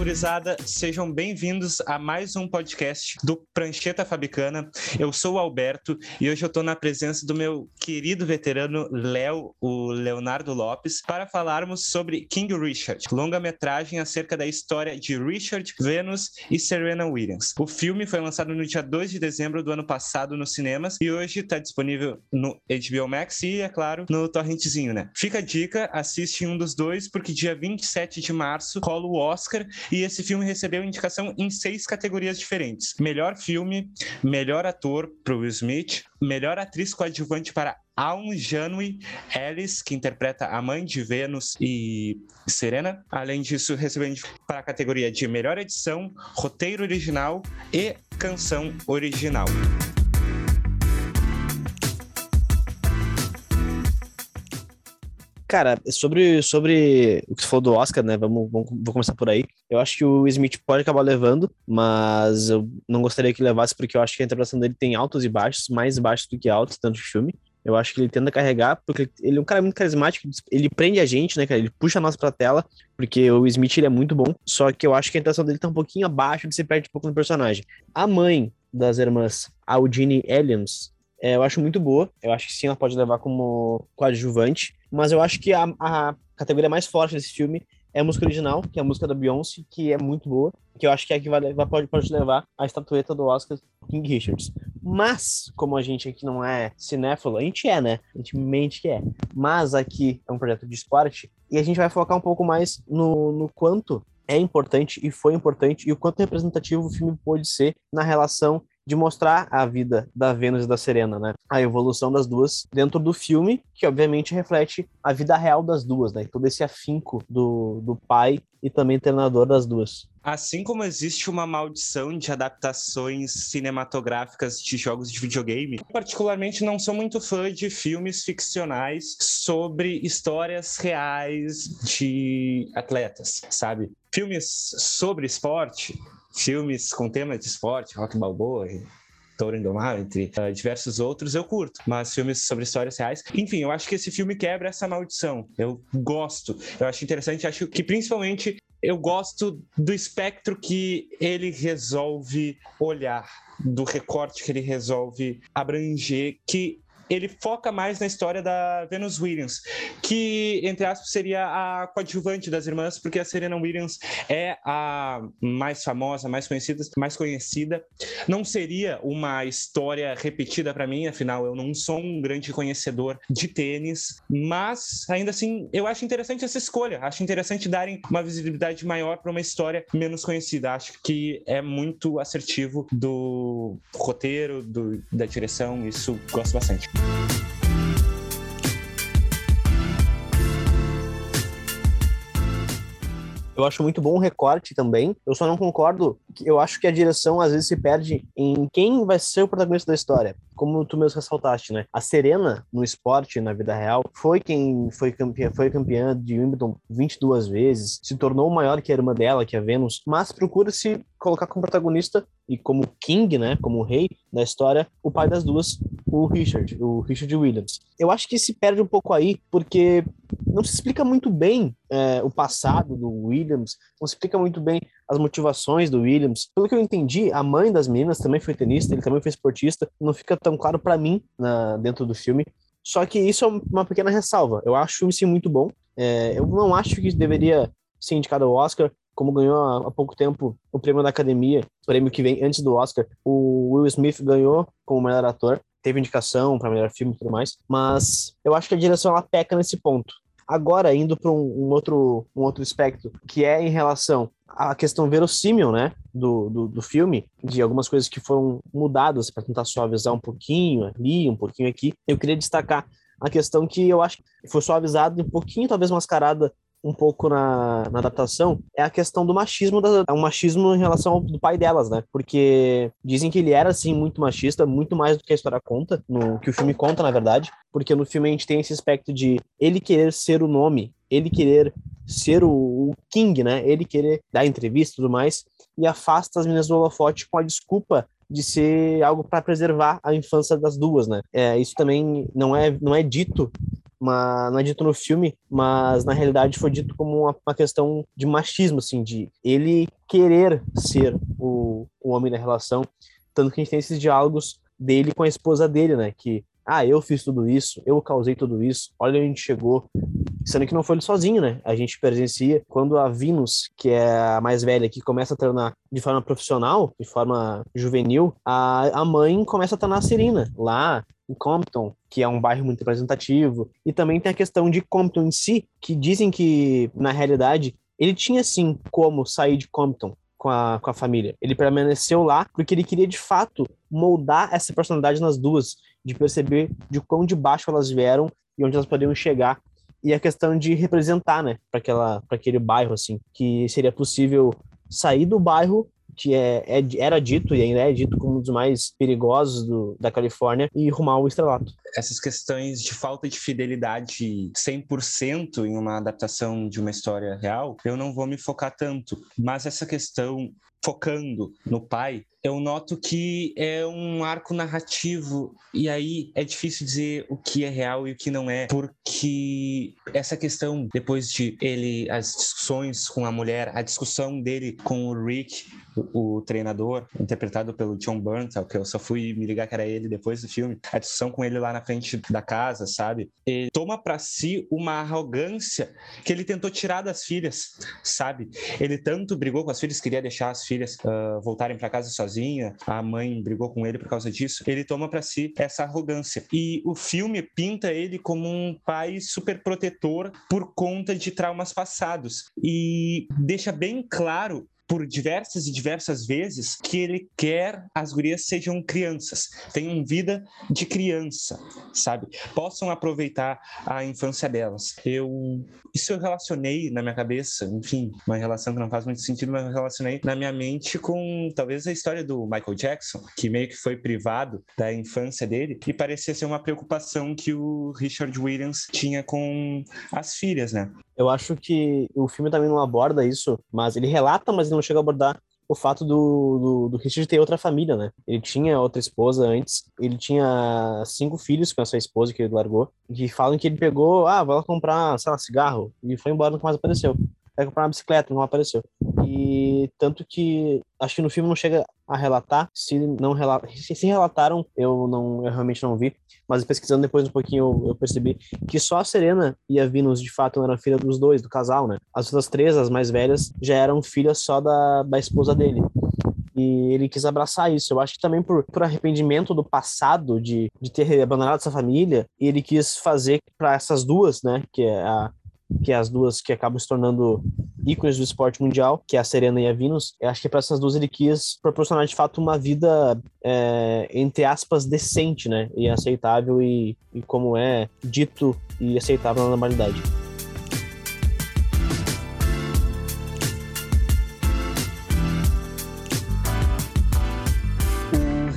gurizada, sejam bem-vindos a mais um podcast do Prancheta Fabicana. Eu sou o Alberto e hoje eu estou na presença do meu querido veterano Léo, o Leonardo Lopes, para falarmos sobre King Richard, longa-metragem acerca da história de Richard, Venus e Serena Williams. O filme foi lançado no dia 2 de dezembro do ano passado nos cinemas e hoje está disponível no HBO Max e, é claro, no torrentzinho, né? Fica a dica, assiste um dos dois, porque dia 27 de março rola o Oscar e esse filme recebeu indicação em seis categorias diferentes: melhor filme, melhor ator para Will Smith, melhor atriz coadjuvante para Aun Janui Ellis, que interpreta a mãe de Vênus e Serena. Além disso, recebeu para a categoria de melhor edição, roteiro original e canção original. Cara, sobre, sobre o que você falou do Oscar, né? Vamos, vamos, vou começar por aí. Eu acho que o Smith pode acabar levando, mas eu não gostaria que levasse, porque eu acho que a interpretação dele tem altos e baixos, mais baixos do que altos, tanto filme. Eu acho que ele tenta carregar, porque ele é um cara muito carismático, ele prende a gente, né, cara? Ele puxa nós pra tela, porque o Smith ele é muito bom, só que eu acho que a intenção dele tá um pouquinho abaixo, de se perde um pouco no personagem. A mãe das irmãs Aldine Elliams, é, eu acho muito boa. Eu acho que sim, ela pode levar como coadjuvante. Mas eu acho que a, a categoria mais forte desse filme é a música original, que é a música da Beyoncé, que é muito boa, que eu acho que é a que vai levar, pode, pode levar a estatueta do Oscar King Richards. Mas, como a gente aqui não é cinéfilo, a gente é, né? A gente mente que é. Mas aqui é um projeto de esporte, e a gente vai focar um pouco mais no, no quanto é importante e foi importante e o quanto representativo o filme pode ser na relação de mostrar a vida da Vênus e da Serena, né? A evolução das duas dentro do filme, que obviamente reflete a vida real das duas, né? Todo esse afinco do, do pai e também treinador das duas. Assim como existe uma maldição de adaptações cinematográficas de jogos de videogame, eu particularmente não sou muito fã de filmes ficcionais sobre histórias reais de atletas, sabe? Filmes sobre esporte filmes com tema de esporte, Rock Balboa, Touro Indomável, entre uh, diversos outros, eu curto. Mas filmes sobre histórias reais. Enfim, eu acho que esse filme quebra essa maldição. Eu gosto. Eu acho interessante. Acho que principalmente eu gosto do espectro que ele resolve olhar, do recorte que ele resolve abranger, que ele foca mais na história da Venus Williams, que, entre aspas, seria a coadjuvante das irmãs, porque a Serena Williams é a mais famosa, mais conhecida, mais conhecida. Não seria uma história repetida para mim, afinal, eu não sou um grande conhecedor de tênis, mas ainda assim, eu acho interessante essa escolha. Acho interessante darem uma visibilidade maior para uma história menos conhecida. Acho que é muito assertivo do roteiro, do, da direção, isso gosto bastante. Eu acho muito bom o recorte também. Eu só não concordo. Eu acho que a direção às vezes se perde em quem vai ser o protagonista da história. Como tu mesmo ressaltaste, né? A Serena, no esporte, na vida real, foi quem foi campeã, foi campeã de Wimbledon 22 vezes, se tornou maior que a irmã dela, que é a Venus, mas procura se colocar como protagonista e como king, né, como rei da história, o pai das duas, o Richard, o Richard Williams. Eu acho que se perde um pouco aí, porque não se explica muito bem é, o passado do Williams, não se explica muito bem as motivações do Williams. Pelo que eu entendi, a mãe das meninas também foi tenista, ele também foi esportista, não fica tão claro para mim na, dentro do filme. Só que isso é uma pequena ressalva. Eu acho o filme sim muito bom. É, eu não acho que deveria ser indicado ao Oscar como ganhou há pouco tempo o prêmio da Academia, prêmio que vem antes do Oscar, o Will Smith ganhou como melhor ator, teve indicação para melhor filme e tudo mais, mas eu acho que a direção ela peca nesse ponto. Agora, indo para um, um, outro, um outro aspecto, que é em relação à questão verossímil, né, do, do, do filme, de algumas coisas que foram mudadas para tentar suavizar um pouquinho ali, um pouquinho aqui, eu queria destacar a questão que eu acho que foi suavizada um pouquinho, talvez mascarada um pouco na, na adaptação é a questão do machismo, da, é um machismo em relação ao do pai delas, né? Porque dizem que ele era, assim, muito machista, muito mais do que a história conta, no que o filme conta, na verdade, porque no filme a gente tem esse aspecto de ele querer ser o nome, ele querer ser o, o King, né? Ele querer dar entrevista e tudo mais, e afasta as meninas do holofote com a desculpa de ser algo para preservar a infância das duas, né? É, isso também não é, não é dito mas não é dito no filme, mas na realidade foi dito como uma, uma questão de machismo, assim, de ele querer ser o, o homem da relação, tanto que a gente tem esses diálogos dele com a esposa dele, né, que ah, eu fiz tudo isso, eu causei tudo isso, olha onde a gente chegou. Sendo que não foi ele sozinho, né? A gente presencia quando a Venus, que é a mais velha, que começa a treinar de forma profissional, de forma juvenil, a, a mãe começa a treinar a Serena, lá em Compton, que é um bairro muito representativo. E também tem a questão de Compton em si, que dizem que, na realidade, ele tinha sim como sair de Compton com a, com a família. Ele permaneceu lá porque ele queria de fato moldar essa personalidade nas duas de perceber de quão de baixo elas vieram e onde elas poderiam chegar e a questão de representar, né, para aquele bairro assim, que seria possível sair do bairro é, era dito e ainda é dito como um dos mais perigosos do, da Califórnia e rumar ao estrelato. Essas questões de falta de fidelidade 100% em uma adaptação de uma história real, eu não vou me focar tanto, mas essa questão focando no pai, eu noto que é um arco narrativo e aí é difícil dizer o que é real e o que não é, porque essa questão depois de ele as discussões com a mulher, a discussão dele com o Rick, o, o treinador interpretado pelo John Bernthal, que eu só fui me ligar que era ele depois do filme, a discussão com ele lá na frente da casa, sabe? Ele toma para si uma arrogância que ele tentou tirar das filhas, sabe? Ele tanto brigou com as filhas, queria deixar as filhas uh, voltarem para casa sozinha, a mãe brigou com ele por causa disso. Ele toma para si essa arrogância. E o filme pinta ele como um pai super protetor por conta de traumas passados e deixa bem claro por diversas e diversas vezes que ele quer as gurias sejam crianças, tenham vida de criança, sabe? Possam aproveitar a infância delas. Eu isso eu relacionei na minha cabeça, enfim, uma relação que não faz muito sentido, mas eu relacionei na minha mente com talvez a história do Michael Jackson, que meio que foi privado da infância dele e parecia ser uma preocupação que o Richard Williams tinha com as filhas, né? Eu acho que o filme também não aborda isso, mas ele relata, mas ele não chega a abordar o fato do, do, do, Richard ter outra família, né? Ele tinha outra esposa antes, ele tinha cinco filhos com essa esposa que ele largou, que falam que ele pegou, ah, vai lá comprar, sei lá, cigarro, e foi embora, nunca mais apareceu. Vai comprar uma bicicleta, não apareceu. E tanto que acho que no filme não chega a relatar, se não se, se relataram, eu não eu realmente não vi, mas pesquisando depois um pouquinho eu, eu, percebi que só a Serena e a Venus de fato eram filha dos dois, do casal, né? As outras três, as mais velhas, já eram filhas só da, da esposa dele. E ele quis abraçar isso. Eu acho que também por, por arrependimento do passado, de, de ter abandonado essa família, ele quis fazer para essas duas, né? Que é a, que é as duas que acabam se tornando ícones do esporte mundial, que é a Serena e a Venus. Eu acho que para essas duas ele quis proporcionar de fato uma vida, é, entre aspas, decente, né? E aceitável e, e como é dito e aceitável na normalidade.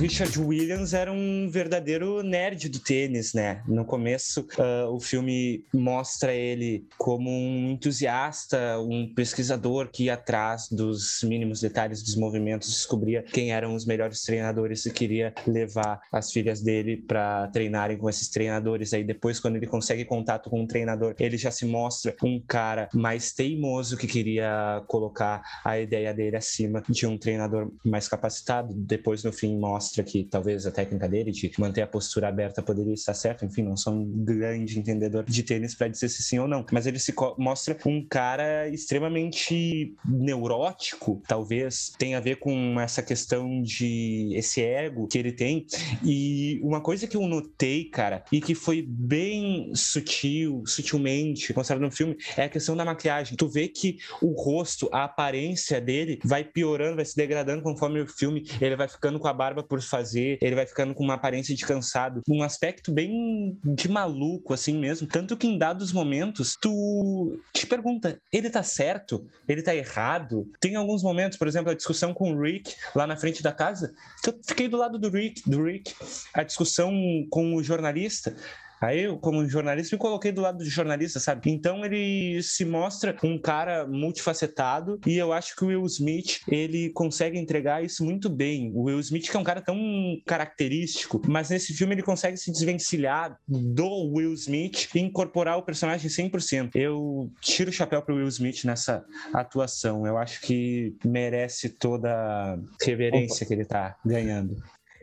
Richard Williams era um verdadeiro nerd do tênis, né? No começo, uh, o filme mostra ele como um entusiasta, um pesquisador que ia atrás dos mínimos detalhes dos movimentos, descobria quem eram os melhores treinadores e queria levar as filhas dele para treinarem com esses treinadores. Aí depois, quando ele consegue contato com um treinador, ele já se mostra um cara mais teimoso que queria colocar a ideia dele acima de um treinador mais capacitado. Depois, no fim, mostra mostra que talvez a técnica dele de manter a postura aberta poderia estar certa. Enfim, não sou um grande entendedor de tênis para dizer se sim ou não, mas ele se mostra um cara extremamente neurótico, talvez tenha a ver com essa questão de esse ego que ele tem. E uma coisa que eu notei, cara, e que foi bem sutil, sutilmente mostrado no filme, é a questão da maquiagem. Tu vê que o rosto, a aparência dele vai piorando, vai se degradando conforme o filme, ele vai ficando com a barba por fazer, ele vai ficando com uma aparência de cansado, um aspecto bem de maluco, assim mesmo. Tanto que em dados momentos, tu te pergunta, ele tá certo? Ele tá errado? Tem alguns momentos, por exemplo, a discussão com o Rick lá na frente da casa, que eu fiquei do lado do Rick, do Rick. A discussão com o jornalista, Aí eu, como jornalista, me coloquei do lado do jornalista, sabe? Então ele se mostra um cara multifacetado e eu acho que o Will Smith, ele consegue entregar isso muito bem. O Will Smith que é um cara tão característico, mas nesse filme ele consegue se desvencilhar do Will Smith e incorporar o personagem 100%. Eu tiro o chapéu pro Will Smith nessa atuação. Eu acho que merece toda a reverência que ele tá ganhando.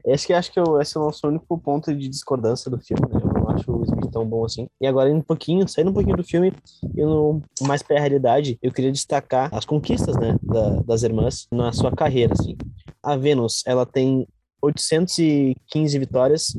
Esse que acho que eu, esse é o nosso único ponto de discordância do filme, né? Acho o Smith tão bom assim. E agora, indo um pouquinho, saindo um pouquinho do filme, indo mais pra realidade, eu queria destacar as conquistas, né, da, das irmãs na sua carreira, assim. A Venus, ela tem 815 vitórias,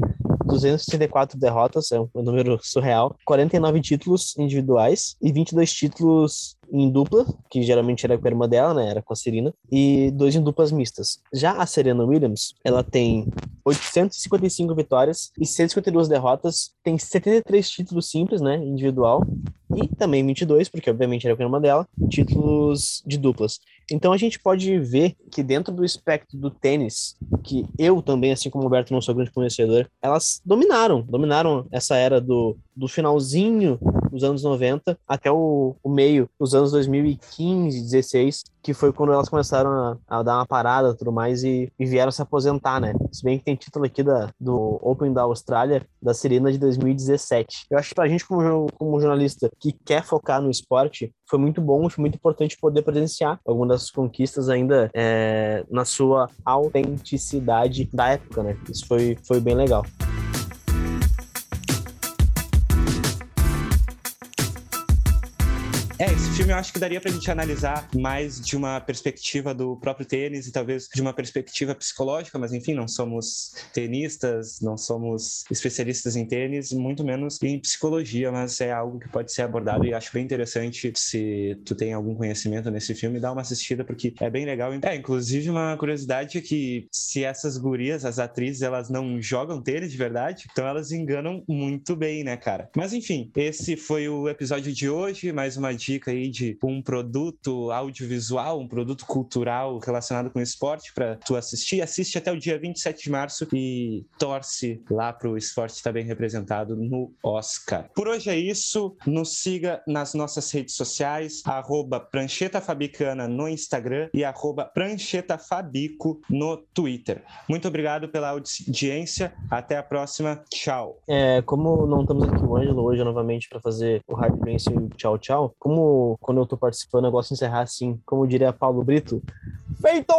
264 derrotas, é um número surreal, 49 títulos individuais e 22 títulos em dupla, que geralmente era com a irmã dela, né? Era com a Serena, e dois em duplas mistas. Já a Serena Williams, ela tem 855 vitórias e 152 derrotas, tem 73 títulos simples, né? Individual, e também 22, porque obviamente era com a irmã dela, títulos de duplas. Então a gente pode ver que dentro do espectro do tênis, que eu também, assim como o Roberto, não sou grande conhecedor, elas dominaram, dominaram essa era do, do finalzinho dos anos 90 até o, o meio dos anos 2015, 16, que foi quando elas começaram a, a dar uma parada e tudo mais e, e, vieram se aposentar, né? Se bem que tem título aqui da, do Open da Austrália, da Serena de 2017. Eu acho que pra gente, como, como jornalista que quer focar no esporte, foi muito bom, foi muito importante poder presenciar algumas das conquistas ainda é, na sua autenticidade da época, né? Isso foi, foi bem legal. Eu acho que daria pra gente analisar mais de uma perspectiva do próprio tênis e talvez de uma perspectiva psicológica, mas enfim, não somos tenistas, não somos especialistas em tênis, muito menos em psicologia, mas é algo que pode ser abordado e acho bem interessante se tu tem algum conhecimento nesse filme, dá uma assistida porque é bem legal. É, inclusive uma curiosidade é que se essas gurias, as atrizes, elas não jogam tênis de verdade, então elas enganam muito bem, né, cara? Mas enfim, esse foi o episódio de hoje, mais uma dica aí de um produto audiovisual, um produto cultural relacionado com esporte para tu assistir, assiste até o dia 27 de março e torce lá para o esporte estar bem representado no Oscar. Por hoje é isso. Nos siga nas nossas redes sociais, arroba prancheta no Instagram e arroba pranchetafabico no Twitter. Muito obrigado pela audiência. Até a próxima. Tchau. É, como não estamos aqui o Ângelo hoje novamente para fazer o Hype Prince tchau, tchau, como quando eu tô participando, eu gosto de encerrar assim, como diria Paulo Brito, feito!